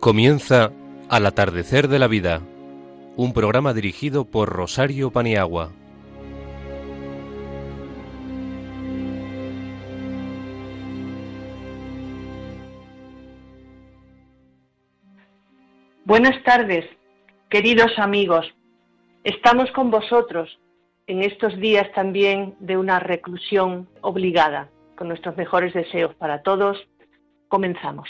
Comienza Al atardecer de la vida, un programa dirigido por Rosario Paniagua. Buenas tardes, queridos amigos. Estamos con vosotros en estos días también de una reclusión obligada. Con nuestros mejores deseos para todos, comenzamos.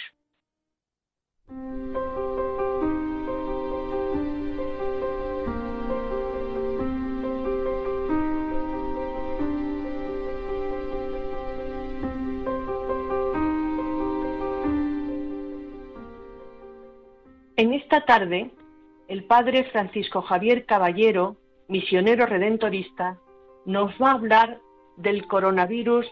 En esta tarde, el padre Francisco Javier Caballero, misionero redentorista, nos va a hablar del coronavirus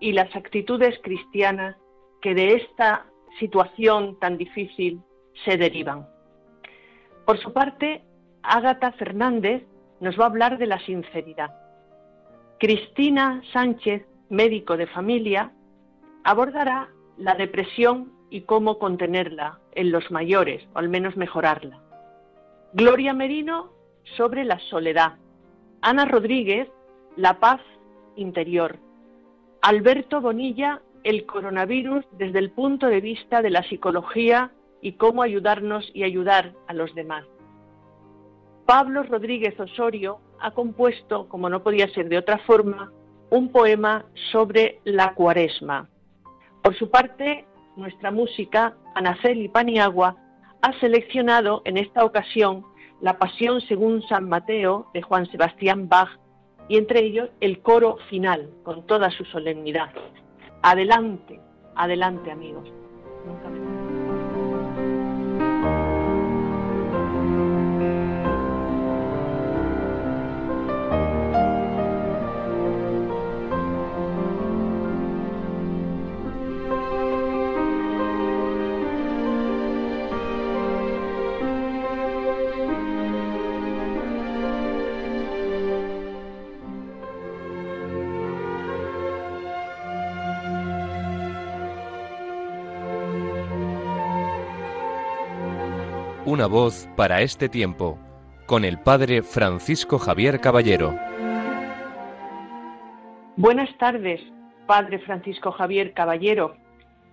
y las actitudes cristianas que de esta situación tan difícil se derivan. Por su parte, Ágata Fernández nos va a hablar de la sinceridad. Cristina Sánchez, médico de familia, abordará la depresión y cómo contenerla en los mayores, o al menos mejorarla. Gloria Merino sobre la soledad. Ana Rodríguez, la paz interior. Alberto Bonilla, el coronavirus desde el punto de vista de la psicología y cómo ayudarnos y ayudar a los demás. Pablo Rodríguez Osorio ha compuesto, como no podía ser de otra forma, un poema sobre la cuaresma. Por su parte, nuestra música, Anaceli Paniagua, ha seleccionado en esta ocasión la Pasión según San Mateo de Juan Sebastián Bach y entre ellos el coro final con toda su solemnidad. Adelante, adelante amigos. Una voz para este tiempo, con el Padre Francisco Javier Caballero. Buenas tardes, Padre Francisco Javier Caballero.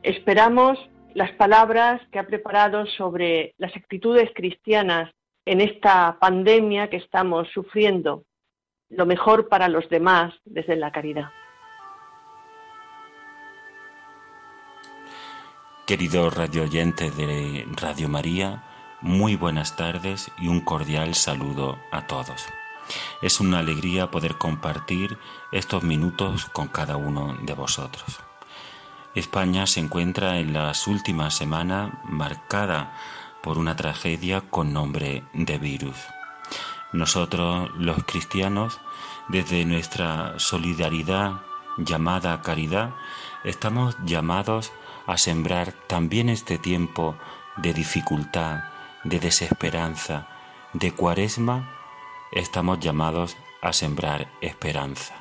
Esperamos las palabras que ha preparado sobre las actitudes cristianas en esta pandemia que estamos sufriendo, lo mejor para los demás desde la caridad. Querido radio oyente de Radio María, muy buenas tardes y un cordial saludo a todos. Es una alegría poder compartir estos minutos con cada uno de vosotros. España se encuentra en las últimas semanas marcada por una tragedia con nombre de virus. Nosotros, los cristianos, desde nuestra solidaridad llamada caridad, estamos llamados a sembrar también este tiempo de dificultad, de desesperanza, de cuaresma, estamos llamados a sembrar esperanza.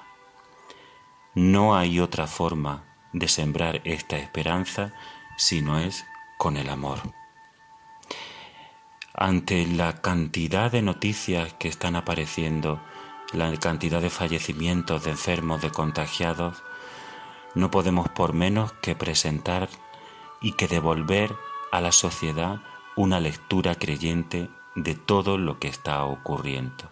No hay otra forma de sembrar esta esperanza si no es con el amor. Ante la cantidad de noticias que están apareciendo, la cantidad de fallecimientos, de enfermos, de contagiados, no podemos por menos que presentar y que devolver a la sociedad una lectura creyente de todo lo que está ocurriendo.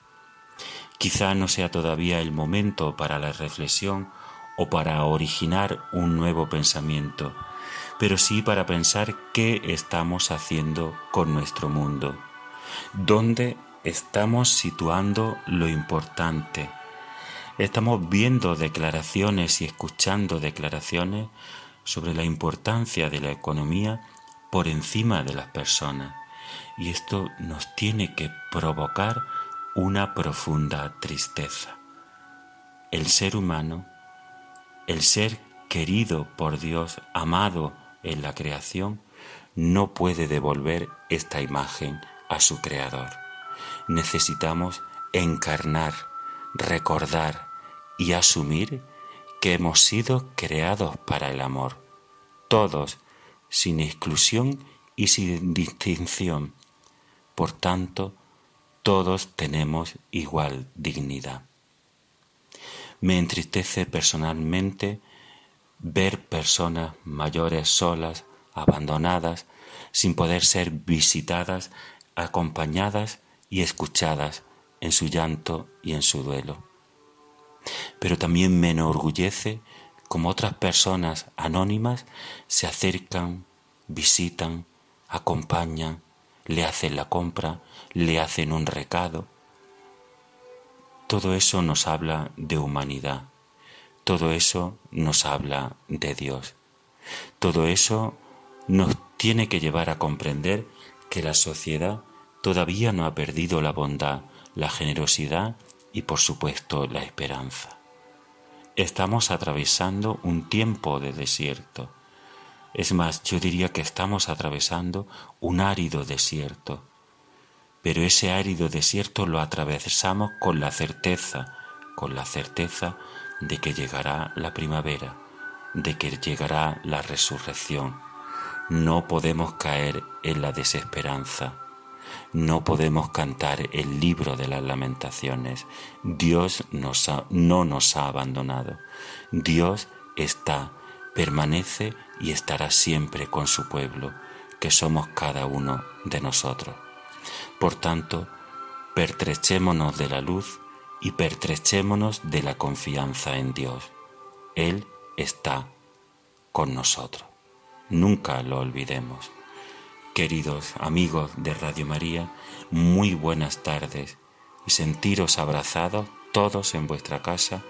Quizá no sea todavía el momento para la reflexión o para originar un nuevo pensamiento, pero sí para pensar qué estamos haciendo con nuestro mundo, dónde estamos situando lo importante. Estamos viendo declaraciones y escuchando declaraciones sobre la importancia de la economía por encima de las personas. Y esto nos tiene que provocar una profunda tristeza. El ser humano, el ser querido por Dios, amado en la creación, no puede devolver esta imagen a su creador. Necesitamos encarnar, recordar y asumir que hemos sido creados para el amor. Todos sin exclusión y sin distinción. Por tanto, todos tenemos igual dignidad. Me entristece personalmente ver personas mayores solas, abandonadas, sin poder ser visitadas, acompañadas y escuchadas en su llanto y en su duelo. Pero también me enorgullece como otras personas anónimas se acercan, visitan, acompañan, le hacen la compra, le hacen un recado. Todo eso nos habla de humanidad, todo eso nos habla de Dios, todo eso nos tiene que llevar a comprender que la sociedad todavía no ha perdido la bondad, la generosidad y por supuesto la esperanza. Estamos atravesando un tiempo de desierto. Es más, yo diría que estamos atravesando un árido desierto. Pero ese árido desierto lo atravesamos con la certeza, con la certeza de que llegará la primavera, de que llegará la resurrección. No podemos caer en la desesperanza no podemos cantar el libro de las lamentaciones. Dios no nos ha abandonado. Dios está, permanece y estará siempre con su pueblo, que somos cada uno de nosotros. Por tanto, pertrechémonos de la luz y pertrechémonos de la confianza en Dios. Él está con nosotros. Nunca lo olvidemos. Queridos amigos de Radio María, muy buenas tardes y sentiros abrazados todos en vuestra casa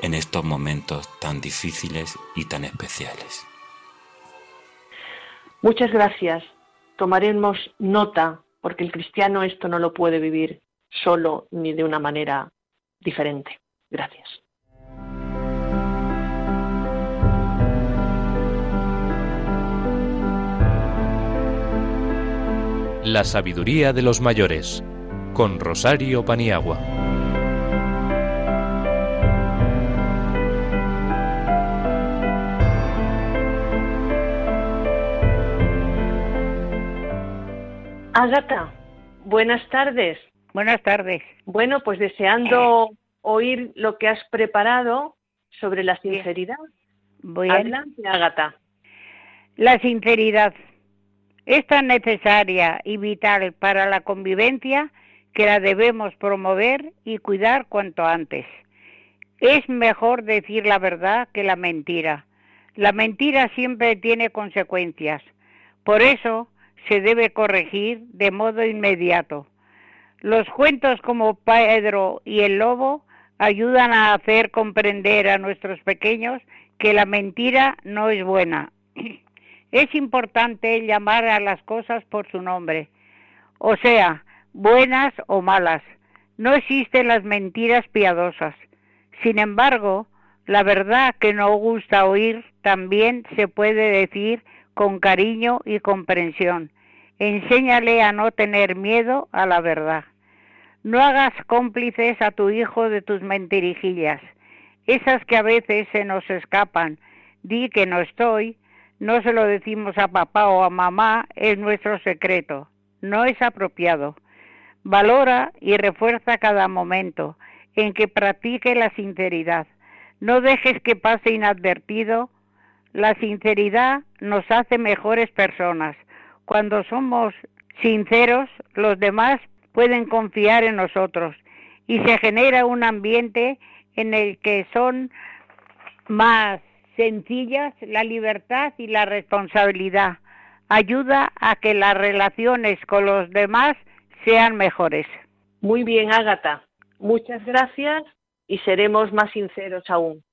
en estos momentos tan difíciles y tan especiales. Muchas gracias. Tomaremos nota porque el cristiano esto no lo puede vivir solo ni de una manera diferente. Gracias. La sabiduría de los mayores, con Rosario Paniagua. Agata, buenas tardes. Buenas tardes. Bueno, pues deseando oír lo que has preparado sobre la sinceridad. Voy Adelante, Agata. La sinceridad es tan necesaria y vital para la convivencia que la debemos promover y cuidar cuanto antes. Es mejor decir la verdad que la mentira. La mentira siempre tiene consecuencias. Por eso se debe corregir de modo inmediato. Los cuentos como Pedro y el Lobo ayudan a hacer comprender a nuestros pequeños que la mentira no es buena es importante llamar a las cosas por su nombre, o sea, buenas o malas. No existen las mentiras piadosas. Sin embargo, la verdad que no gusta oír también se puede decir con cariño y comprensión. Enséñale a no tener miedo a la verdad. No hagas cómplices a tu hijo de tus mentirijillas, esas que a veces se nos escapan. Di que no estoy, no se lo decimos a papá o a mamá, es nuestro secreto. No es apropiado. Valora y refuerza cada momento en que practique la sinceridad. No dejes que pase inadvertido. La sinceridad nos hace mejores personas. Cuando somos sinceros, los demás pueden confiar en nosotros y se genera un ambiente en el que son más sencillas, la libertad y la responsabilidad. Ayuda a que las relaciones con los demás sean mejores. Muy bien, Ágata. Muchas gracias y seremos más sinceros aún.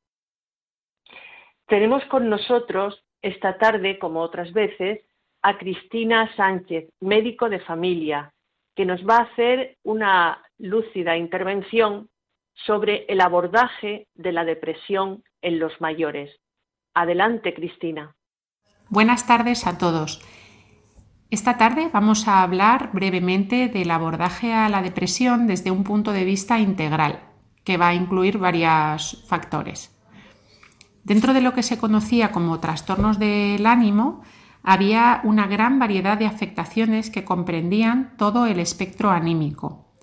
Tenemos con nosotros esta tarde, como otras veces, a Cristina Sánchez, médico de familia, que nos va a hacer una lúcida intervención sobre el abordaje de la depresión en los mayores. Adelante, Cristina. Buenas tardes a todos. Esta tarde vamos a hablar brevemente del abordaje a la depresión desde un punto de vista integral, que va a incluir varios factores. Dentro de lo que se conocía como trastornos del ánimo, había una gran variedad de afectaciones que comprendían todo el espectro anímico,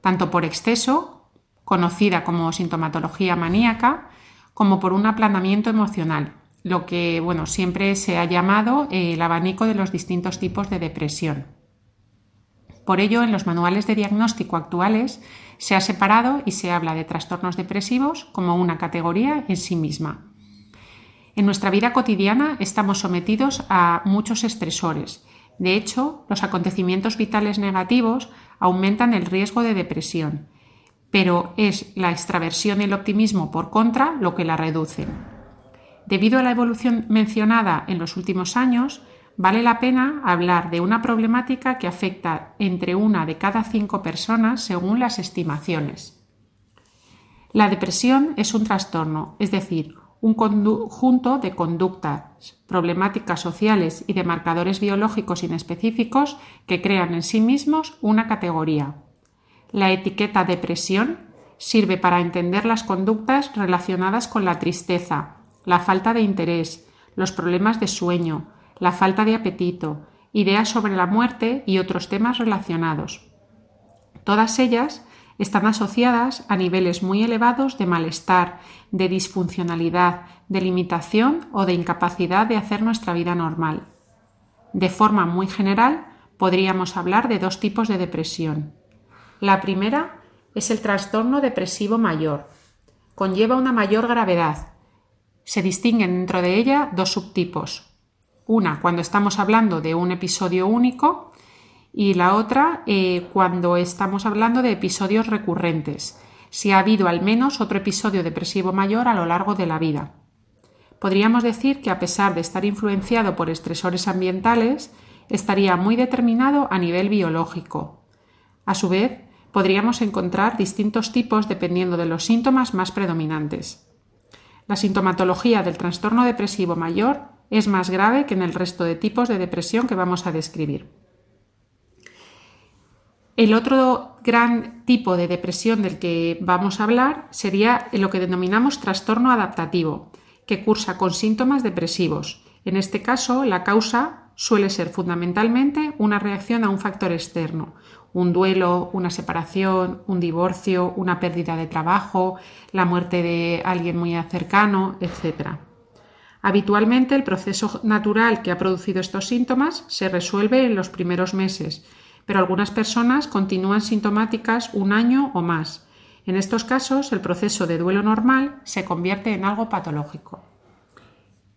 tanto por exceso, conocida como sintomatología maníaca, como por un aplanamiento emocional, lo que bueno, siempre se ha llamado el abanico de los distintos tipos de depresión. Por ello, en los manuales de diagnóstico actuales se ha separado y se habla de trastornos depresivos como una categoría en sí misma. En nuestra vida cotidiana estamos sometidos a muchos estresores. De hecho, los acontecimientos vitales negativos aumentan el riesgo de depresión, pero es la extraversión y el optimismo por contra lo que la reducen. Debido a la evolución mencionada en los últimos años, vale la pena hablar de una problemática que afecta entre una de cada cinco personas según las estimaciones. La depresión es un trastorno, es decir, un conjunto de conductas, problemáticas sociales y de marcadores biológicos inespecíficos que crean en sí mismos una categoría. La etiqueta depresión sirve para entender las conductas relacionadas con la tristeza, la falta de interés, los problemas de sueño, la falta de apetito, ideas sobre la muerte y otros temas relacionados. Todas ellas están asociadas a niveles muy elevados de malestar, de disfuncionalidad, de limitación o de incapacidad de hacer nuestra vida normal. De forma muy general, podríamos hablar de dos tipos de depresión. La primera es el trastorno depresivo mayor. Conlleva una mayor gravedad. Se distinguen dentro de ella dos subtipos, una cuando estamos hablando de un episodio único y la otra eh, cuando estamos hablando de episodios recurrentes, si ha habido al menos otro episodio depresivo mayor a lo largo de la vida. Podríamos decir que a pesar de estar influenciado por estresores ambientales, estaría muy determinado a nivel biológico. A su vez, podríamos encontrar distintos tipos dependiendo de los síntomas más predominantes. La sintomatología del trastorno depresivo mayor es más grave que en el resto de tipos de depresión que vamos a describir. El otro gran tipo de depresión del que vamos a hablar sería lo que denominamos trastorno adaptativo, que cursa con síntomas depresivos. En este caso, la causa suele ser fundamentalmente una reacción a un factor externo, un duelo, una separación, un divorcio, una pérdida de trabajo, la muerte de alguien muy cercano, etc. Habitualmente el proceso natural que ha producido estos síntomas se resuelve en los primeros meses, pero algunas personas continúan sintomáticas un año o más. En estos casos, el proceso de duelo normal se convierte en algo patológico.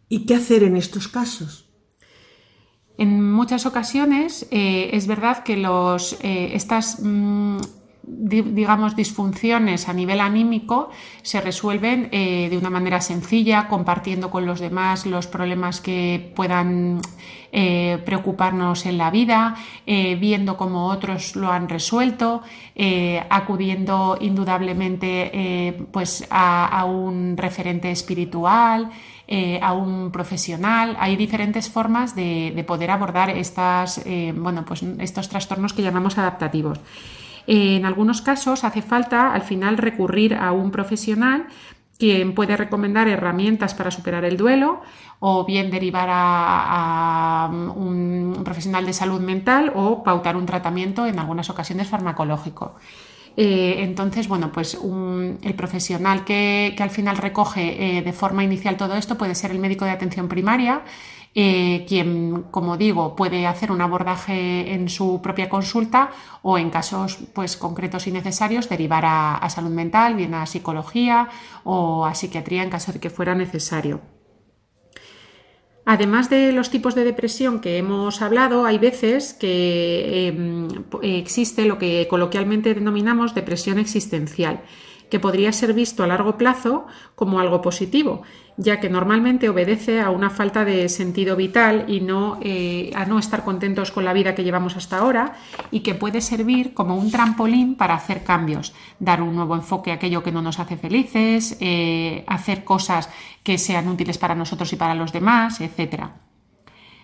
¿Y qué hacer en estos casos? En muchas ocasiones eh, es verdad que los, eh, estas mm, digamos, disfunciones a nivel anímico se resuelven eh, de una manera sencilla, compartiendo con los demás los problemas que puedan preocuparnos en la vida, viendo cómo otros lo han resuelto, acudiendo indudablemente pues a, un referente espiritual, a un profesional. Hay diferentes formas de, de poder abordar estas, bueno, pues estos trastornos que llamamos adaptativos. En algunos casos hace falta al final recurrir a un profesional quien puede recomendar herramientas para superar el duelo o bien derivar a, un profesional de salud mental o pautar un tratamiento en algunas ocasiones farmacológico. Eh, entonces, bueno, pues el profesional que, al final recoge eh, de forma inicial todo esto puede ser el médico de atención primaria, eh, quien, como digo, puede hacer un abordaje en su propia consulta o en casos pues, concretos y necesarios derivar a, salud mental, bien a psicología o a psiquiatría en caso de que fuera necesario. Además de los tipos de depresión que hemos hablado, hay veces que em, existe lo que coloquialmente denominamos depresión existencial, que podría ser visto a largo plazo como algo positivo, ya que normalmente obedece a una falta de sentido vital y no eh, a no estar contentos con la vida que llevamos hasta ahora y que puede servir como un trampolín para hacer cambios, dar un nuevo enfoque a aquello que no nos hace felices, eh, hacer cosas que sean útiles para nosotros y para los demás, etc.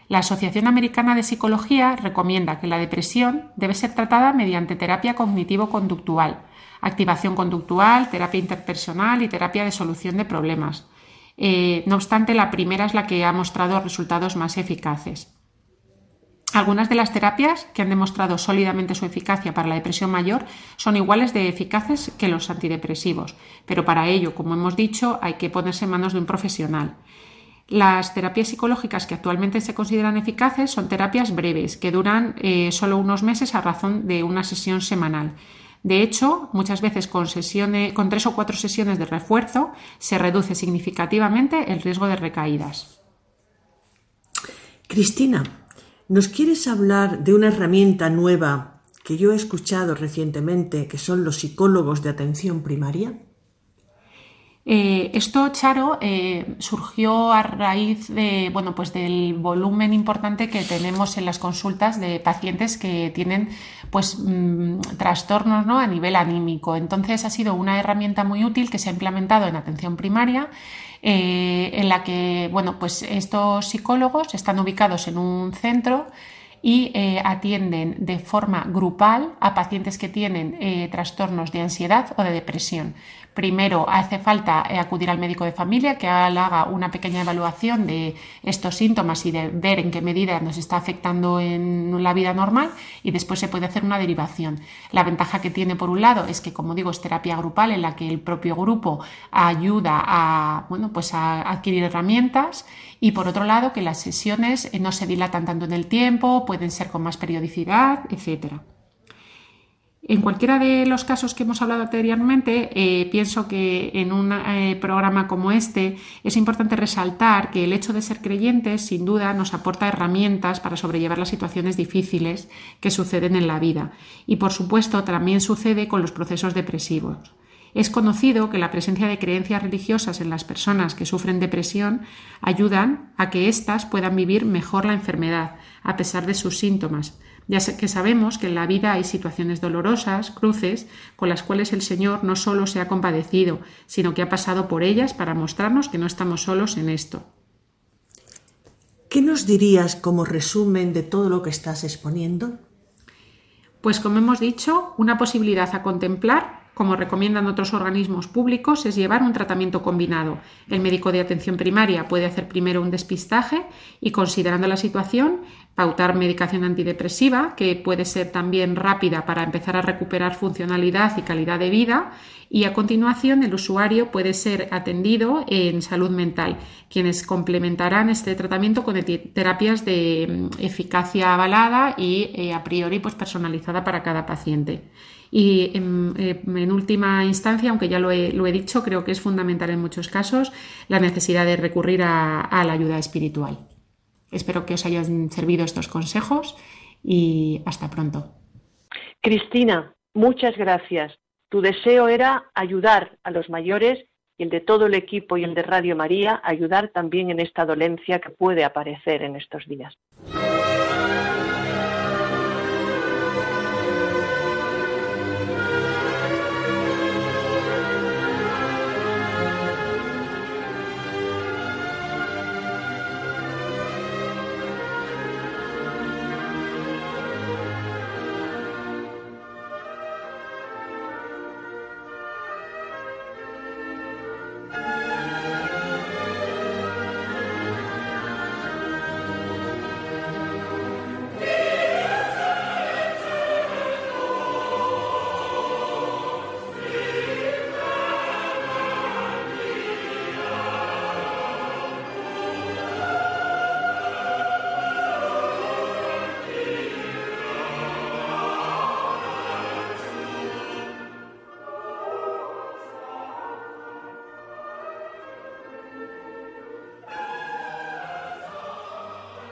La Asociación Americana de Psicología recomienda que la depresión debe ser tratada mediante terapia cognitivo-conductual, activación conductual, terapia interpersonal y terapia de solución de problemas. Eh, no obstante, la primera es la que ha mostrado resultados más eficaces. Algunas de las terapias que han demostrado sólidamente su eficacia para la depresión mayor son iguales de eficaces que los antidepresivos, pero para ello, como hemos dicho, hay que ponerse en manos de un profesional. Las terapias psicológicas que actualmente se consideran eficaces son terapias breves, que duran eh, solo unos meses a razón de una sesión semanal. De hecho, muchas veces con, tres o cuatro sesiones de refuerzo se reduce significativamente el riesgo de recaídas. Cristina, ¿nos quieres hablar de una herramienta nueva que yo he escuchado recientemente, que son los psicólogos de atención primaria? Eh, esto, Charo, eh, surgió a raíz de, bueno, pues del volumen importante que tenemos en las consultas de pacientes que tienen pues, mm, trastornos ¿no? a nivel anímico. Entonces ha sido una herramienta muy útil que se ha implementado en atención primaria. Eh, en la que bueno, pues estos psicólogos están ubicados en un centro y atienden de forma grupal a pacientes que tienen trastornos de ansiedad o de depresión. Primero hace falta eh, acudir al médico de familia que haga una pequeña evaluación de estos síntomas y de ver en qué medida nos está afectando en la vida normal y después se puede hacer una derivación. La ventaja que tiene por un lado es que, como digo, es terapia grupal en la que el propio grupo ayuda a, bueno, pues a adquirir herramientas y por otro lado que las sesiones eh, no se dilatan tanto en el tiempo, pueden ser con más periodicidad, etcétera. En cualquiera de los casos que hemos hablado anteriormente, eh, pienso que en un eh, programa como este es importante resaltar que el hecho de ser creyentes sin duda nos aporta herramientas para sobrellevar las situaciones difíciles que suceden en la vida y por supuesto también sucede con los procesos depresivos. Es conocido que la presencia de creencias religiosas en las personas que sufren depresión ayudan a que éstas puedan vivir mejor la enfermedad, a pesar de sus síntomas, ya que sabemos que en la vida hay situaciones dolorosas, cruces, con las cuales el Señor no solo se ha compadecido, sino que ha pasado por ellas para mostrarnos que no estamos solos en esto. ¿Qué nos dirías como resumen de todo lo que estás exponiendo? Pues como hemos dicho, una posibilidad a contemplar como recomiendan otros organismos públicos, es llevar un tratamiento combinado. El médico de atención primaria puede hacer primero un despistaje y, considerando la situación, pautar medicación antidepresiva, que puede ser también rápida para empezar a recuperar funcionalidad y calidad de vida, y a continuación el usuario puede ser atendido en salud mental, quienes complementarán este terapiento con terapias de mm, eficacia avalada y eh, a priori pues, personalizada para cada paciente. Y eh, en, última instancia, aunque ya lo he, dicho, creo que es fundamental en muchos casos la necesidad de recurrir a, a la ayuda espiritual. Espero que os hayan servido estos consejos y hasta pronto. Cristina, muchas gracias. Tu deseo era ayudar a los mayores y el de todo el equipo y el de Radio María, ayudar también en esta dolencia que puede aparecer en estos días.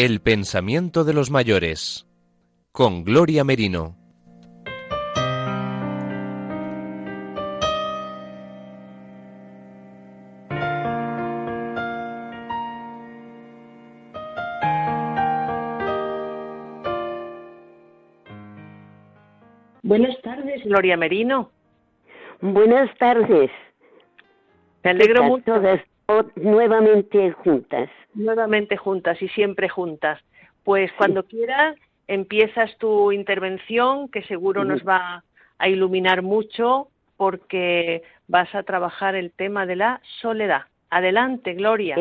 El pensamiento de los mayores con Gloria Merino. Buenas tardes, Gloria Merino. Buenas tardes. Me alegro mucho. Todas nuevamente juntas. Nuevamente juntas y siempre juntas. Pues cuando quieras empiezas tu intervención, que seguro nos va a iluminar mucho porque vas a trabajar el tema de la soledad. Adelante, Gloria.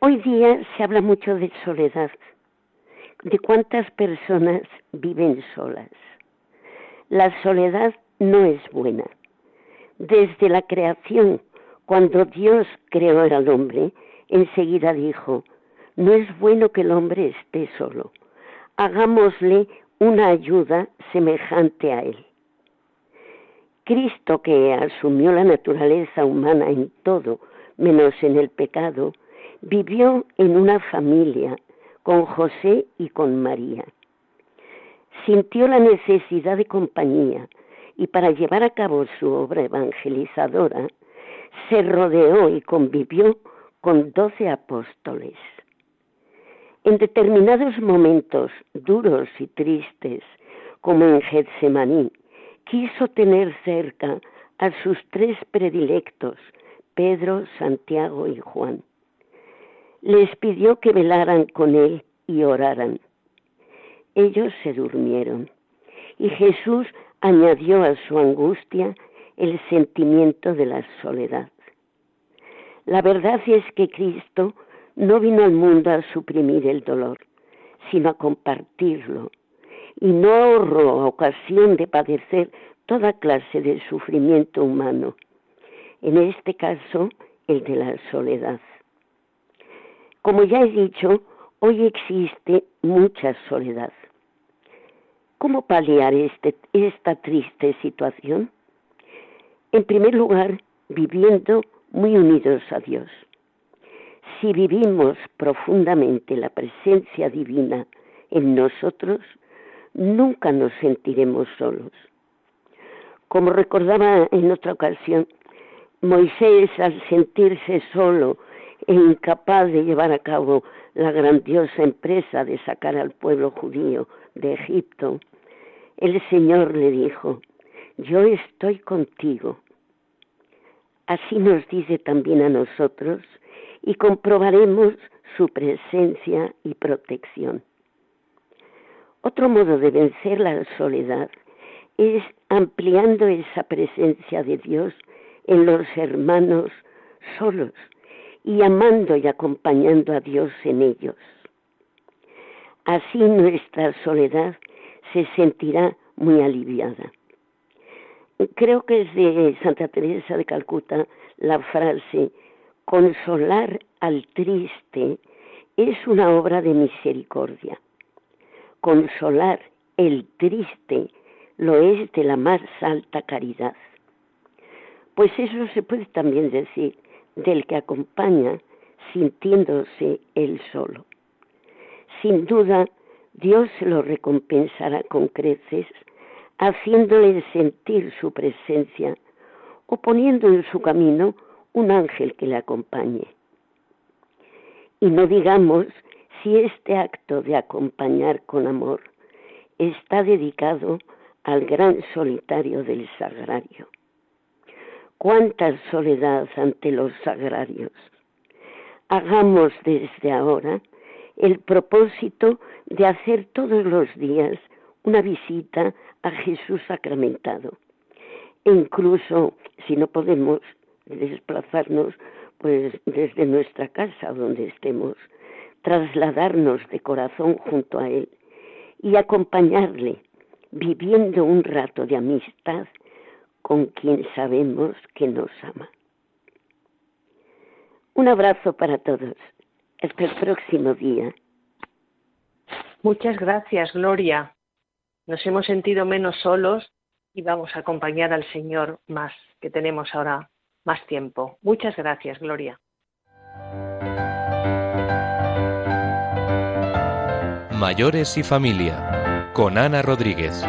Hoy día se habla mucho de soledad, de cuántas personas viven solas. La soledad no es buena. Desde la creación, cuando Dios creó al hombre, enseguida dijo, no es bueno que el hombre esté solo. Hagámosle una ayuda semejante a él. Cristo, que asumió la naturaleza humana en todo, menos en el pecado, vivió en una familia con José y con María. Sintió la necesidad de compañía y para llevar a cabo su obra evangelizadora, se rodeó y convivió con doce apóstoles. En determinados momentos duros y tristes, como en Getsemaní, quiso tener cerca a sus tres predilectos, Pedro, Santiago y Juan. Les pidió que velaran con él y oraran. Ellos se durmieron y Jesús añadió a su angustia el sentimiento de la soledad. La verdad es que Cristo no vino al mundo a suprimir el dolor, sino a compartirlo, y no ahorró ocasión de padecer toda clase de sufrimiento humano, en este caso el de la soledad. Como ya he dicho, hoy existe mucha soledad. ¿Cómo paliar este, esta triste situación? En primer lugar, viviendo muy unidos a Dios. Si vivimos profundamente la presencia divina en nosotros, nunca nos sentiremos solos. Como recordaba en otra ocasión, Moisés al sentirse solo e incapaz de llevar a cabo la grandiosa empresa de sacar al pueblo judío de Egipto, el Señor le dijo, yo estoy contigo. Así nos dice también a nosotros y comprobaremos su presencia y protección. Otro modo de vencer la soledad es ampliando esa presencia de Dios en los hermanos solos y amando y acompañando a Dios en ellos. Así nuestra soledad se sentirá muy aliviada. Creo que es de Santa Teresa de Calcuta la frase, consolar al triste es una obra de misericordia. Consolar el triste lo es de la más alta caridad. Pues eso se puede también decir del que acompaña sintiéndose él solo. Sin duda, Dios lo recompensará con creces, haciéndole sentir su presencia o poniendo en su camino un ángel que le acompañe. Y no digamos si este acto de acompañar con amor está dedicado al gran solitario del sagrario. Cuánta soledad ante los sagrarios. Hagamos desde ahora el propósito de hacer todos los días una visita a Jesús sacramentado. E incluso si no podemos desplazarnos pues desde nuestra casa donde estemos, trasladarnos de corazón junto a Él y acompañarle viviendo un rato de amistad con quien sabemos que nos ama. Un abrazo para todos. Hasta el próximo día. Muchas gracias, Gloria. Nos hemos sentido menos solos y vamos a acompañar al Señor más, que tenemos ahora más tiempo. Muchas gracias, Gloria. Mayores y familia con Ana Rodríguez.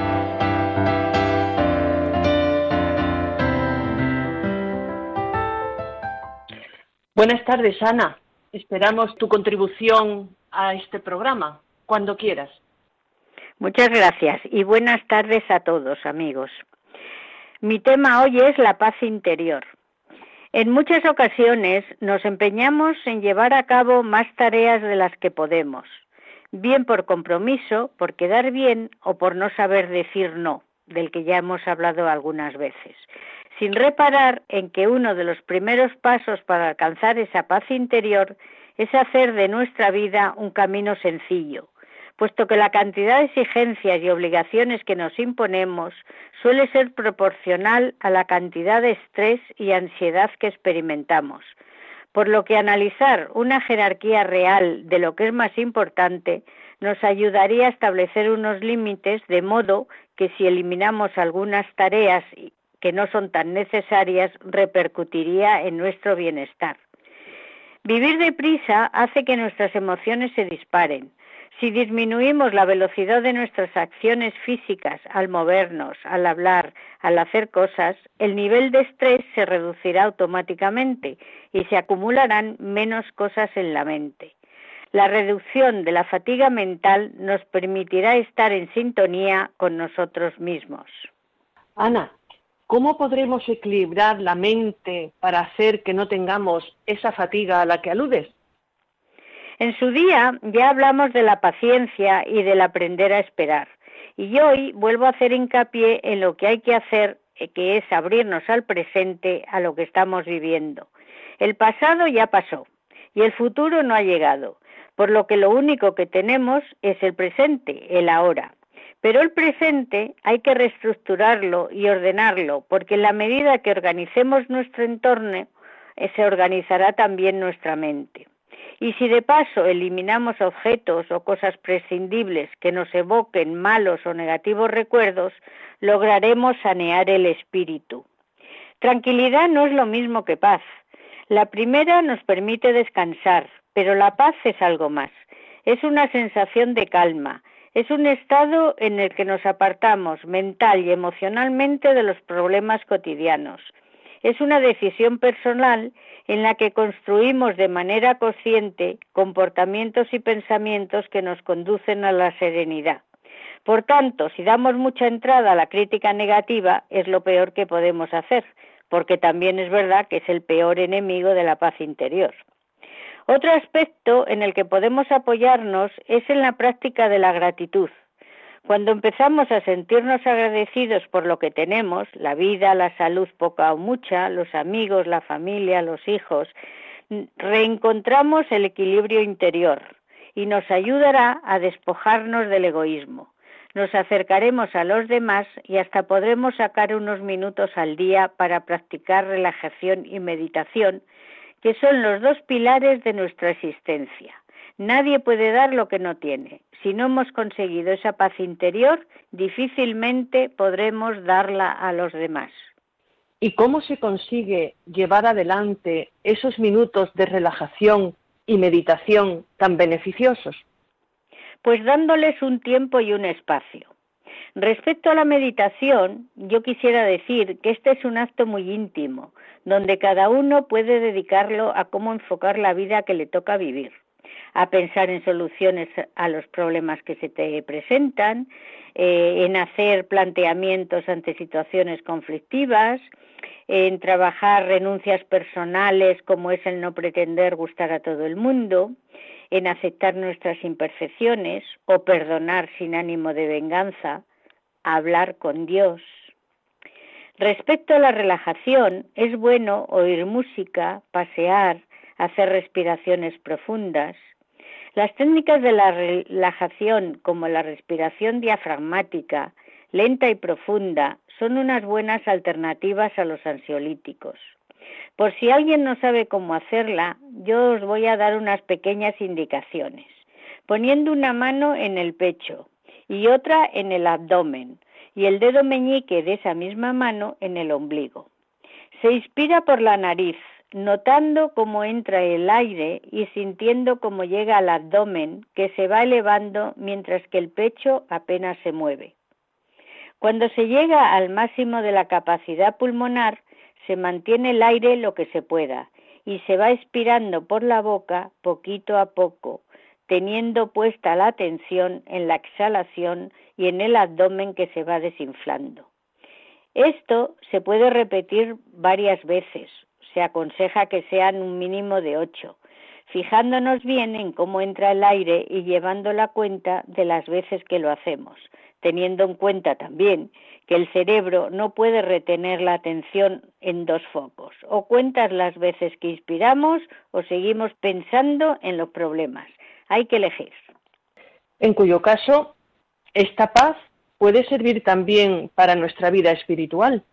Buenas tardes, Ana. Esperamos tu contribución a este programa, cuando quieras. Muchas gracias y buenas tardes a todos, amigos. Mi tema hoy es la paz interior. En muchas ocasiones nos empeñamos en llevar a cabo más tareas de las que podemos, bien por compromiso, por quedar bien o por no saber decir no, del que ya hemos hablado algunas veces, sin reparar en que uno de los primeros pasos para alcanzar esa paz interior es hacer de nuestra vida un camino sencillo, puesto que la cantidad de exigencias y obligaciones que nos imponemos suele ser proporcional a la cantidad de estrés y ansiedad que experimentamos, por lo que analizar una jerarquía real de lo que es más importante nos ayudaría a establecer unos límites de modo que si eliminamos algunas tareas que no son tan necesarias repercutiría en nuestro bienestar. Vivir deprisa hace que nuestras emociones se disparen, si disminuimos la velocidad de nuestras acciones físicas al movernos, al hablar, al hacer cosas, el nivel de estrés se reducirá automáticamente y se acumularán menos cosas en la mente. La reducción de la fatiga mental nos permitirá estar en sintonía con nosotros mismos. Ana, ¿cómo podremos equilibrar la mente para hacer que no tengamos esa fatiga a la que aludes? En su día ya hablamos de la paciencia y del aprender a esperar. Y hoy vuelvo a hacer hincapié en lo que hay que hacer, eh, que es abrirnos al presente, a lo que estamos viviendo. El pasado ya pasó y el futuro no ha llegado, por lo que lo único que tenemos es el presente, el ahora. Pero el presente hay que reestructurarlo y ordenarlo, porque en la medida que organicemos nuestro entorno, eh, se organizará también nuestra mente. Y si de paso eliminamos objetos o cosas prescindibles que nos evoquen malos o negativos recuerdos, lograremos sanear el espíritu. Tranquilidad no es lo mismo que paz. La primera nos permite descansar, pero la paz es algo más. Es una sensación de calma, es un estado en el que nos apartamos mental y emocionalmente de los problemas cotidianos. Es una decisión personal en la que construimos de manera consciente comportamientos y pensamientos que nos conducen a la serenidad. Por tanto, si damos mucha entrada a la crítica negativa, es lo peor que podemos hacer, porque también es verdad que es el peor enemigo de la paz interior. Otro aspecto en el que podemos apoyarnos es en la práctica de la gratitud, cuando empezamos a sentirnos agradecidos por lo que tenemos, la vida, la salud poca o mucha, los amigos, la familia, los hijos, reencontramos el equilibrio interior y nos ayudará a despojarnos del egoísmo. Nos acercaremos a los demás y hasta podremos sacar unos minutos al día para practicar relajación y meditación, que son los dos pilares de nuestra existencia. Nadie puede dar lo que no tiene. Si no hemos conseguido esa paz interior, difícilmente podremos darla a los demás. ¿Y cómo se consigue llevar adelante esos minutos de relajación y meditación tan beneficiosos? Pues dándoles un tiempo y un espacio. Respecto a la meditación, yo quisiera decir que este es un acto muy íntimo, donde cada uno puede dedicarlo a cómo enfocar la vida que le toca vivir a pensar en soluciones a los problemas que se te presentan, eh, en hacer planteamientos ante situaciones conflictivas, en trabajar renuncias personales como es el no pretender gustar a todo el mundo, en aceptar nuestras imperfecciones o perdonar sin ánimo de venganza, hablar con Dios. Respecto a la relajación, es bueno oír música, pasear, hacer respiraciones profundas, las técnicas de la relajación, como la respiración diafragmática, lenta y profunda, son unas buenas alternativas a los ansiolíticos. Por si alguien no sabe cómo hacerla, yo os voy a dar unas pequeñas indicaciones. Poniendo una mano en el pecho y otra en el abdomen y el dedo meñique de esa misma mano en el ombligo. Se inspira por la nariz, notando cómo entra el aire y sintiendo cómo llega al abdomen que se va elevando mientras que el pecho apenas se mueve. Cuando se llega al máximo de la capacidad pulmonar, se mantiene el aire lo que se pueda y se va expirando por la boca poquito a poco, teniendo puesta la atención en la exhalación y en el abdomen que se va desinflando. Esto se puede repetir varias veces. Se aconseja que sean un mínimo de ocho, fijándonos bien en cómo entra el aire y llevando la cuenta de las veces que lo hacemos, teniendo en cuenta también que el cerebro no puede retener la atención en dos focos. O cuentas las veces que inspiramos o seguimos pensando en los problemas. Hay que elegir. En cuyo caso, esta paz puede servir también para nuestra vida espiritual.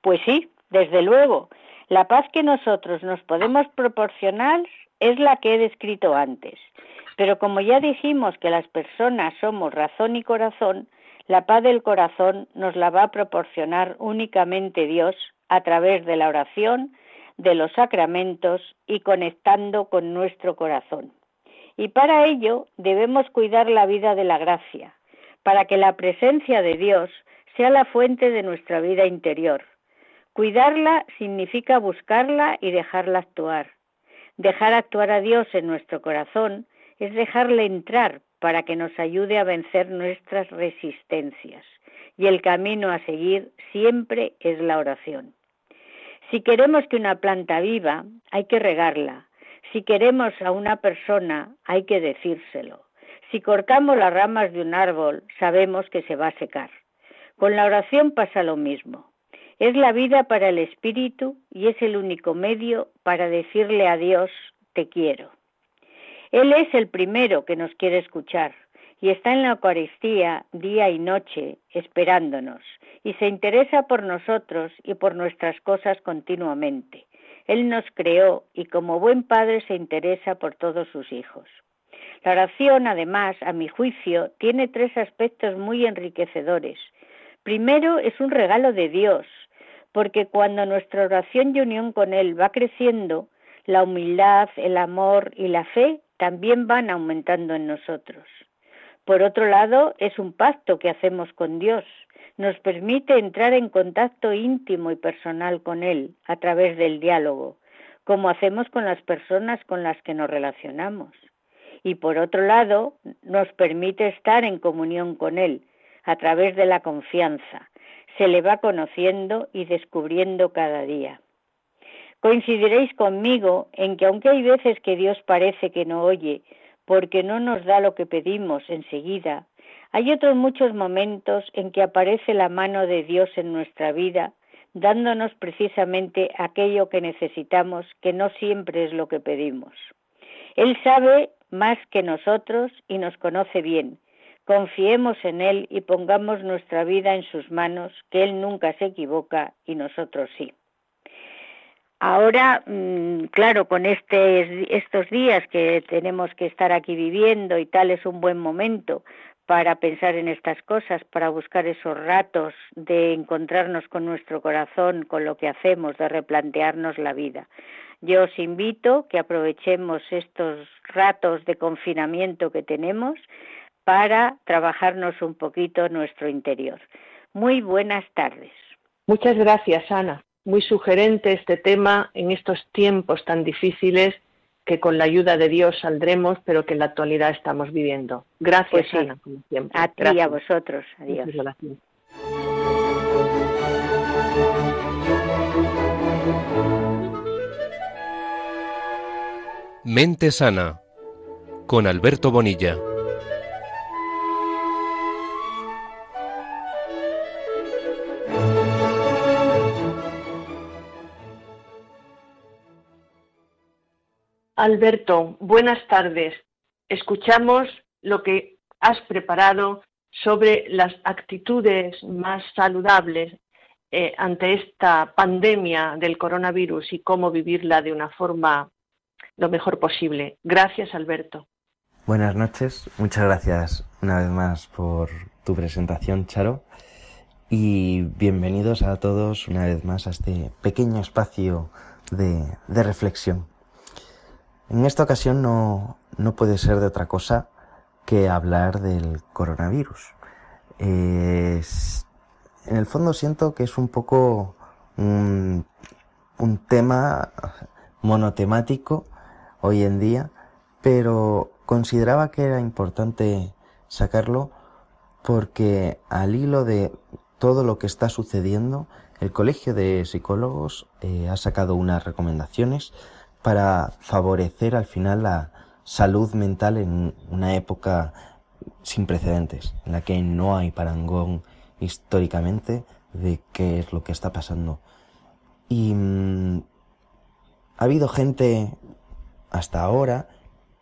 Pues sí, desde luego. La paz que nosotros nos podemos proporcionar es la que he descrito antes. Pero como ya dijimos que las personas somos razón y corazón, la paz del corazón nos la va a proporcionar únicamente Dios a través de la oración, de los sacramentos y conectando con nuestro corazón. Y para ello debemos cuidar la vida de la gracia, para que la presencia de Dios sea la fuente de nuestra vida interior. Cuidarla significa buscarla y dejarla actuar. Dejar actuar a Dios en nuestro corazón es dejarle entrar para que nos ayude a vencer nuestras resistencias. Y el camino a seguir siempre es la oración. Si queremos que una planta viva, hay que regarla. Si queremos a una persona, hay que decírselo. Si cortamos las ramas de un árbol, sabemos que se va a secar. Con la oración pasa lo mismo. Es la vida para el espíritu y es el único medio para decirle a Dios, te quiero. Él es el primero que nos quiere escuchar y está en la Eucaristía día y noche esperándonos y se interesa por nosotros y por nuestras cosas continuamente. Él nos creó y como buen padre se interesa por todos sus hijos. La oración, además, a mi juicio, tiene tres aspectos muy enriquecedores. Primero, es un regalo de Dios, porque cuando nuestra oración y unión con Él va creciendo, la humildad, el amor y la fe también van aumentando en nosotros. Por otro lado, es un pacto que hacemos con Dios. Nos permite entrar en contacto íntimo y personal con Él a través del diálogo, como hacemos con las personas con las que nos relacionamos. Y por otro lado, nos permite estar en comunión con Él a través de la confianza. Se le va conociendo y descubriendo cada día. Coincidiréis conmigo en que aunque hay veces que Dios parece que no oye, porque no nos da lo que pedimos enseguida, hay otros muchos momentos en que aparece la mano de Dios en nuestra vida, dándonos precisamente aquello que necesitamos, que no siempre es lo que pedimos. Él sabe más que nosotros y nos conoce bien. Confiemos en Él y pongamos nuestra vida en sus manos, que Él nunca se equivoca y nosotros sí. Ahora, mm, claro, con este, estos días que tenemos que estar aquí viviendo y tal, es un buen momento para pensar en estas cosas, para buscar esos ratos de encontrarnos con nuestro corazón, con lo que hacemos, de replantearnos la vida. Yo os invito que aprovechemos estos ratos de confinamiento que tenemos para trabajarnos un poquito nuestro interior. Muy buenas tardes. Muchas gracias, Ana muy sugerente este tema en estos tiempos tan difíciles que con la ayuda de Dios saldremos, pero que en la actualidad estamos viviendo. Gracias, pues Ana, como siempre. A ti y a vosotros. Adiós. Mente sana con Alberto Bonilla. Alberto, buenas tardes. Escuchamos lo que has preparado sobre las actitudes más saludables eh, ante esta pandemia del coronavirus y cómo vivirla de una forma lo mejor posible. Gracias, Alberto. Buenas noches, muchas gracias una vez más por tu presentación, Charo, y bienvenidos a todos una vez más a este pequeño espacio de reflexión. En esta ocasión no, no puede ser de otra cosa que hablar del coronavirus. en el fondo siento que es un poco un, un tema monotemático hoy en día, pero consideraba que era importante sacarlo porque al hilo de todo lo que está sucediendo, el Colegio de Psicólogos eh, ha sacado unas recomendaciones para favorecer al final la salud mental en una época sin precedentes, en la que no hay parangón históricamente de qué es lo que está pasando. Y mm, ha habido gente hasta ahora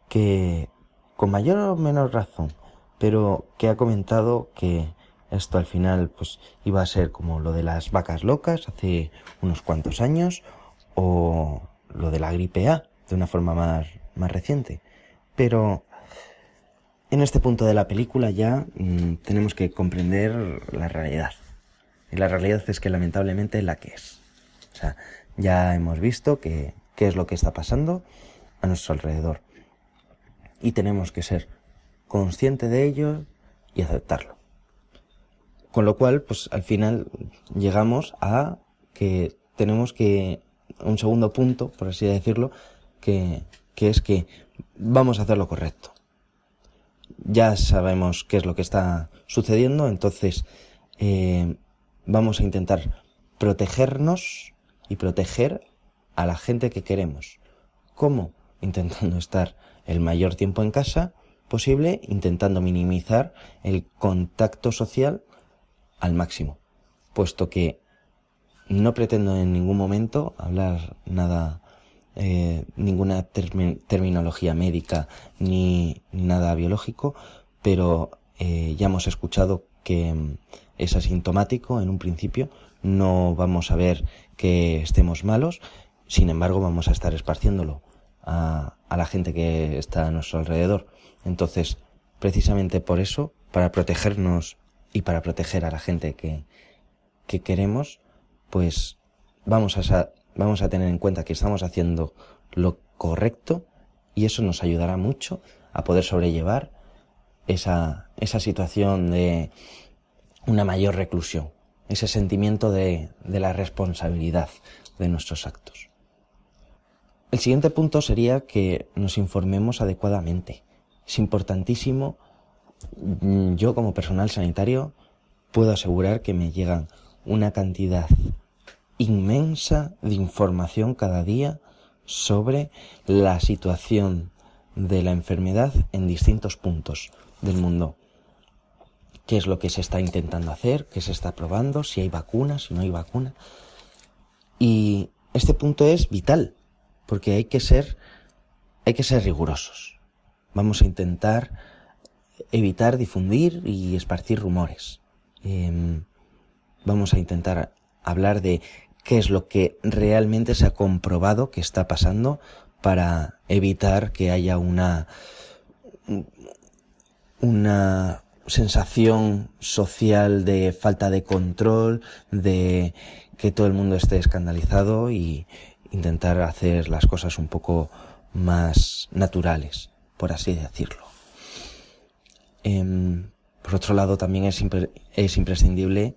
que, con mayor o menor razón, pero que ha comentado que esto al final pues iba a ser como lo de las vacas locas hace unos cuantos años o lo de la gripe A de una forma más, más reciente. Pero en este punto de la película ya mm, tenemos que comprender la realidad. Y la realidad es que lamentablemente la que es. O sea, ya hemos visto que, qué es lo que está pasando a nuestro alrededor. Y tenemos que ser conscientes de ello y aceptarlo. Con lo cual, pues al final llegamos a que tenemos que, un segundo punto, por así decirlo, que, que es que vamos a hacer lo correcto. Ya sabemos qué es lo que está sucediendo, entonces eh, vamos a intentar protegernos y proteger a la gente que queremos. ¿Cómo? Intentando estar el mayor tiempo en casa posible, intentando minimizar el contacto social al máximo, puesto que no pretendo en ningún momento hablar nada, eh, ninguna terminología médica ni, nada biológico, pero eh, ya hemos escuchado que mm, es asintomático en un principio, no vamos a ver que estemos malos, sin embargo vamos a estar esparciéndolo a, la gente que está a nuestro alrededor. Entonces, precisamente por eso, para protegernos y para proteger a la gente que queremos, pues vamos a, vamos a tener en cuenta que estamos haciendo lo correcto y eso nos ayudará mucho a poder sobrellevar esa, esa situación de una mayor reclusión, ese sentimiento de, de la responsabilidad de nuestros actos. El siguiente punto sería que nos informemos adecuadamente. Es importantísimo Mm, yo como personal sanitario puedo asegurar que me llegan una cantidad inmensa de información cada día sobre la situación de la enfermedad en distintos puntos del mundo. ¿Qué es lo que se está intentando hacer? ¿Qué se está probando? ¿Si hay vacuna? ¿Si no hay vacuna? Y este punto es vital, porque hay que ser, hay que ser rigurosos. Vamos a intentar evitar difundir y esparcir rumores. Em, vamos a intentar hablar de qué es lo que realmente se ha comprobado que está pasando para evitar que haya una una sensación social de falta de control, de que todo el mundo esté escandalizado y intentar hacer las cosas un poco más naturales, por así decirlo. Em, por otro lado, también es, es imprescindible,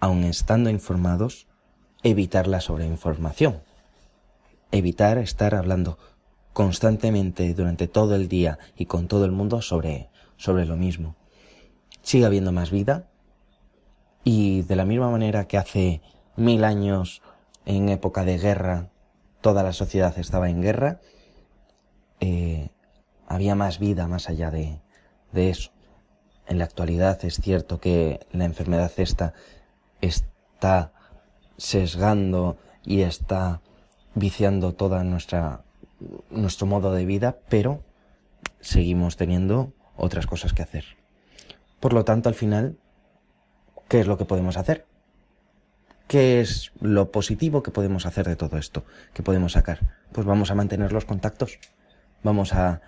aun estando informados, evitar la sobreinformación. Evitar estar hablando constantemente durante todo el día y con todo el mundo sobre, sobre lo mismo. Sigue habiendo más vida y de la misma manera que hace mil años en época de guerra toda la sociedad estaba en guerra, eh, había más vida más allá de, de eso. En la actualidad es cierto que la enfermedad esta está sesgando y está viciando toda nuestra nuestro modo de vida, pero seguimos teniendo otras cosas que hacer. Por lo tanto, al final, ¿qué es lo que podemos hacer? ¿Qué es lo positivo que podemos hacer de todo esto? ¿Qué podemos sacar? Pues vamos a mantener los contactos. Vamos a...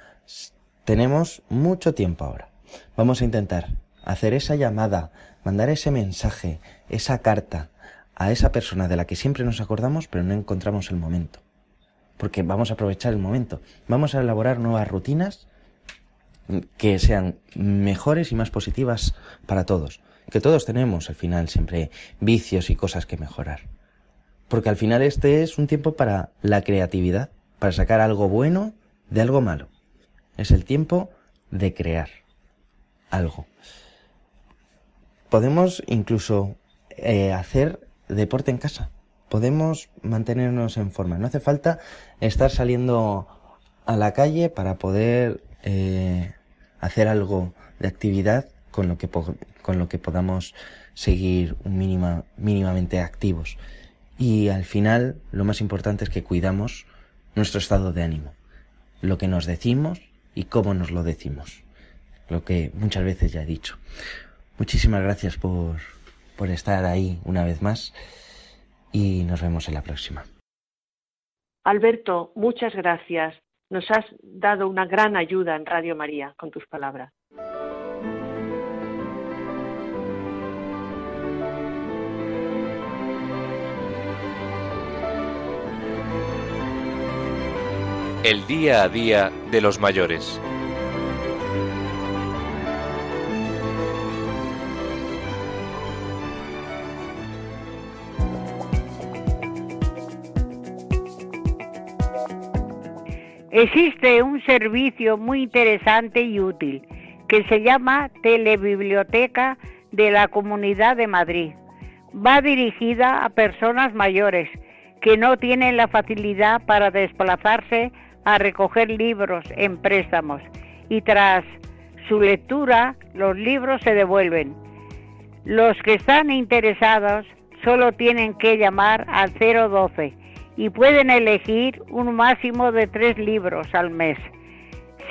Tenemos mucho tiempo ahora. Vamos a intentar hacer esa llamada, mandar ese mensaje, esa carta a esa persona de la que siempre nos acordamos pero no encontramos el momento. Porque vamos a aprovechar el momento. Vamos a elaborar nuevas rutinas que sean mejores y más positivas para todos. Que todos tenemos al final siempre vicios y cosas que mejorar. Porque al final este es un tiempo para la creatividad, para sacar algo bueno de algo malo. Es el tiempo de crear algo. podemos incluso eh, hacer deporte en casa. Podemos mantenernos en forma. No hace falta estar saliendo a la calle para poder eh, hacer algo de actividad con lo que, con lo que podamos seguir un mínima, mínimamente activos. Y al final lo más importante es que cuidamos nuestro estado de ánimo, lo que nos decimos y cómo nos lo decimos, lo que muchas veces ya he dicho. Muchísimas gracias por, por estar ahí una vez más y nos vemos en la próxima. Alberto, muchas gracias. Nos has dado una gran ayuda en Radio María con tus palabras. El día a día de los mayores. Existe un servicio muy interesante y útil que se llama Telebiblioteca de la Comunidad de Madrid. Va dirigida a personas mayores que no tienen la facilidad para desplazarse a recoger libros en préstamos y tras su lectura los libros se devuelven. Los que están interesados solo tienen que llamar al 012 y pueden elegir un máximo de tres libros al mes.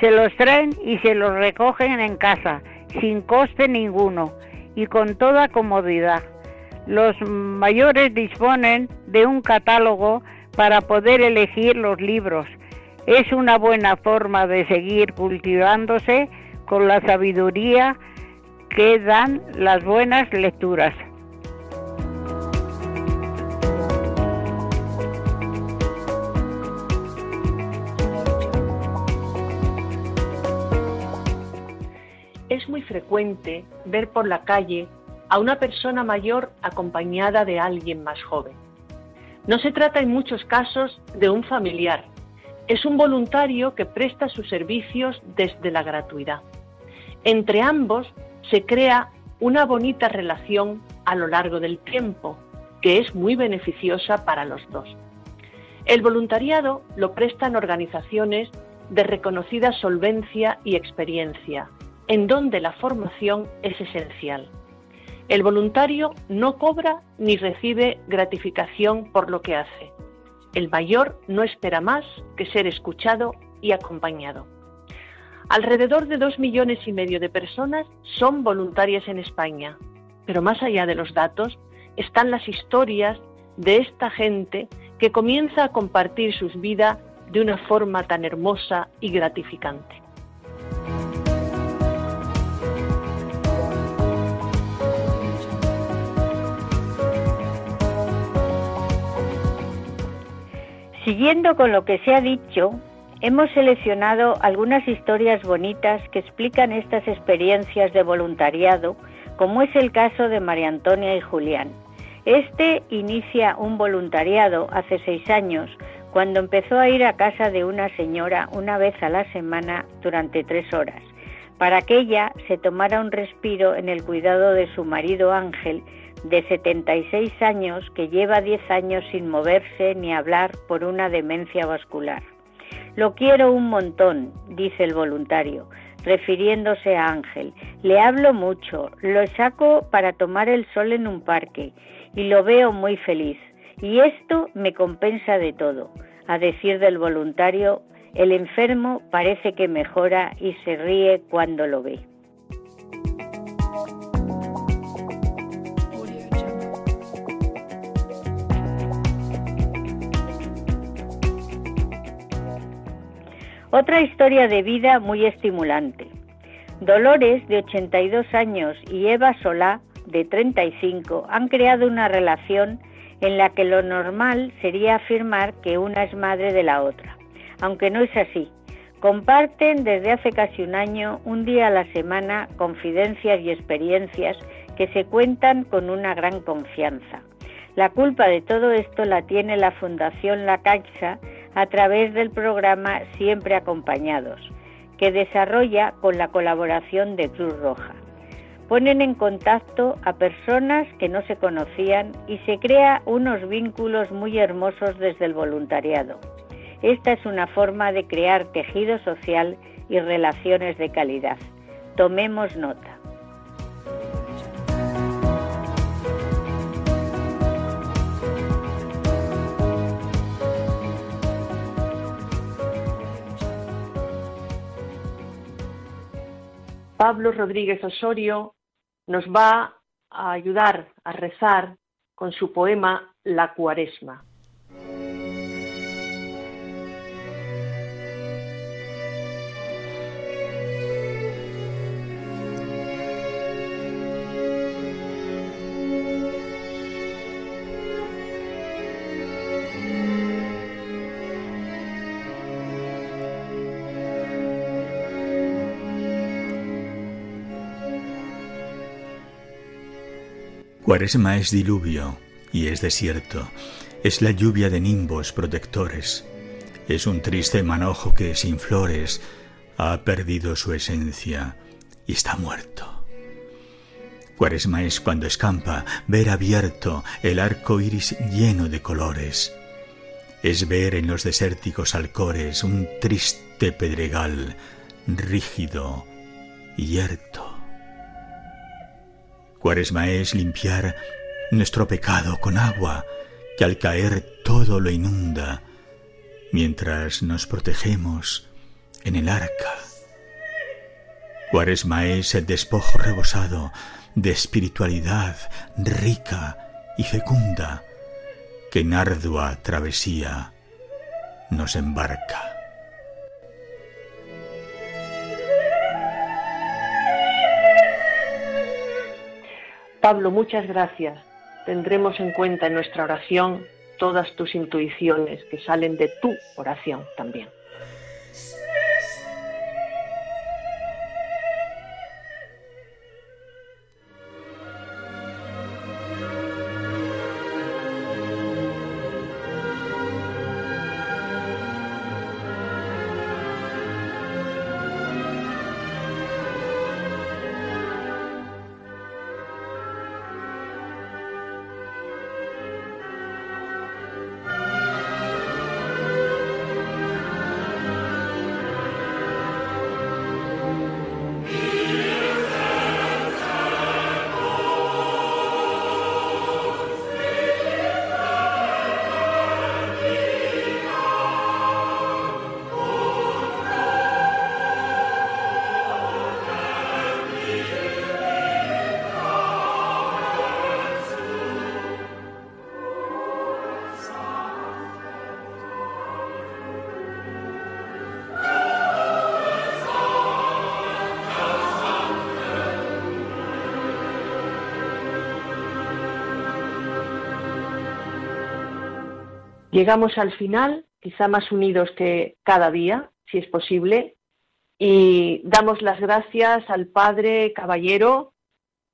Se los traen y se los recogen en casa, sin coste ninguno y con toda comodidad. Los mayores disponen de un catálogo para poder elegir los libros. Es una buena forma de seguir cultivándose con la sabiduría que dan las buenas lecturas. Muy frecuente ver por la calle a una persona mayor acompañada de alguien más joven. No se trata en muchos casos de un familiar, es un voluntario que presta sus servicios desde la gratuidad. Entre ambos se crea una bonita relación a lo largo del tiempo, que es muy beneficiosa para los dos. El voluntariado lo prestan organizaciones de reconocida solvencia y experiencia, en donde la formación es esencial. El voluntario no cobra ni recibe gratificación por lo que hace. El mayor no espera más que ser escuchado y acompañado. Alrededor de dos millones y medio de personas son voluntarias en España, pero más allá de los datos están las historias de esta gente que comienza a compartir sus vidas de una forma tan hermosa y gratificante. Siguiendo con lo que se ha dicho, hemos seleccionado algunas historias bonitas que explican estas experiencias de voluntariado, como es el caso de María Antonia y Julián. Este inicia un voluntariado hace seis años, cuando empezó a ir a casa de una señora una vez a la semana durante tres horas, para que ella se tomara un respiro en el cuidado de su marido Ángel, de 76 años que lleva 10 años sin moverse ni hablar por una demencia vascular. Lo quiero un montón, dice el voluntario, refiriéndose a Ángel. Le hablo mucho, lo saco para tomar el sol en un parque y lo veo muy feliz. Y esto me compensa de todo. A decir del voluntario, el enfermo parece que mejora y se ríe cuando lo ve. Otra historia de vida muy estimulante. Dolores, de 82 años, y Eva Solá, de 35, han creado una relación en la que lo normal sería afirmar que una es madre de la otra, aunque no es así. Comparten desde hace casi un año, un día a la semana, confidencias y experiencias que se cuentan con una gran confianza. La culpa de todo esto la tiene la Fundación La Caixa a través del programa Siempre Acompañados, que desarrolla con la colaboración de Cruz Roja. ponen en contacto a personas que no se conocían y se crea unos vínculos muy hermosos desde el voluntariado. Esta es una forma de crear tejido social y relaciones de calidad. Tomemos nota. Pablo Rodríguez Osorio nos va a ayudar a rezar con su poema La Cuaresma. Cuaresma es diluvio y es desierto, es la lluvia de nimbos protectores, es un triste manojo que sin flores ha perdido su esencia y está muerto. Cuaresma es cuando escampa ver abierto el arco iris lleno de colores. Es ver en los desérticos alcores un triste pedregal rígido y yerto. Cuaresma es limpiar nuestro pecado con agua que al caer todo lo inunda, mientras nos protegemos en el arca. Cuaresma es el despojo rebosado de espiritualidad rica y fecunda que en ardua travesía nos embarca. Pablo, muchas gracias. Tendremos en cuenta en nuestra oración todas tus intuiciones que salen de tu oración también. Llegamos al final, quizá más unidos que cada día, si es posible, y damos las gracias al Padre Caballero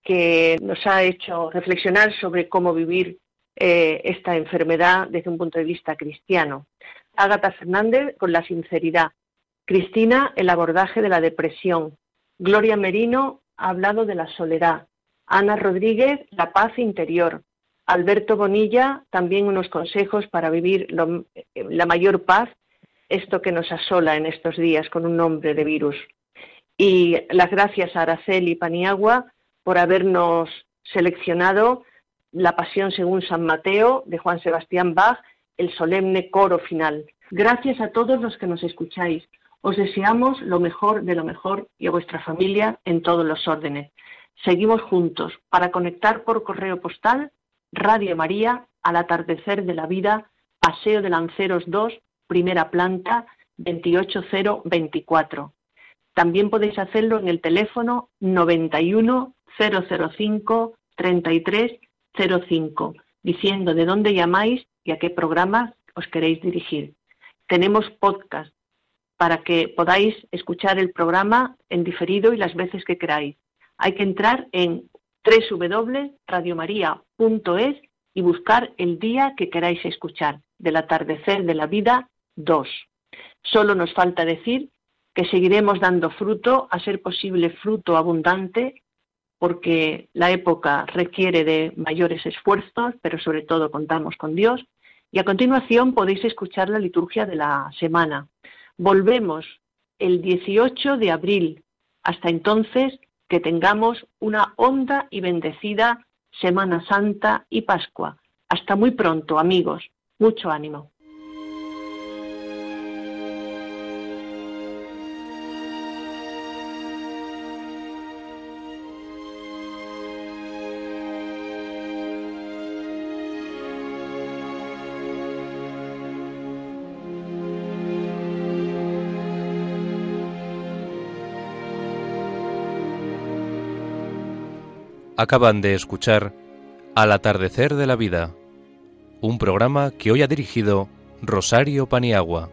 que nos ha hecho reflexionar sobre cómo vivir eh, esta enfermedad desde un punto de vista cristiano. Ágata Fernández con la sinceridad. Cristina, el abordaje de la depresión. Gloria Merino ha hablado de la soledad. Ana Rodríguez, la paz interior. Alberto Bonilla, también unos consejos para vivir la mayor paz, esto que nos asola en estos días con un nombre de virus. Y las gracias a Araceli Paniagua por habernos seleccionado la Pasión según San Mateo de Juan Sebastián Bach, el solemne coro final. Gracias a todos los que nos escucháis. Os deseamos lo mejor de lo mejor y a vuestra familia en todos los órdenes. Seguimos juntos para conectar por correo postal Radio María, al atardecer de la vida, Paseo de Lanceros 2, primera planta, 28024. También podéis hacerlo en el teléfono 91 005 3305, diciendo de dónde llamáis y a qué programa os queréis dirigir. Tenemos podcast para que podáis escuchar el programa en diferido y las veces que queráis. Hay que entrar en www.radiomaria.es y buscar el día que queráis escuchar, del atardecer de la vida 2. Solo nos falta decir que seguiremos dando fruto, a ser posible fruto abundante, porque la época requiere de mayores esfuerzos, pero sobre todo contamos con Dios. Y a continuación podéis escuchar la liturgia de la semana. Volvemos el 18 de abril. Hasta entonces, que tengamos una honda y bendecida Semana Santa y Pascua. Hasta muy pronto, amigos. Mucho ánimo. Acaban de escuchar Al atardecer de la vida, un programa que hoy ha dirigido Rosario Paniagua.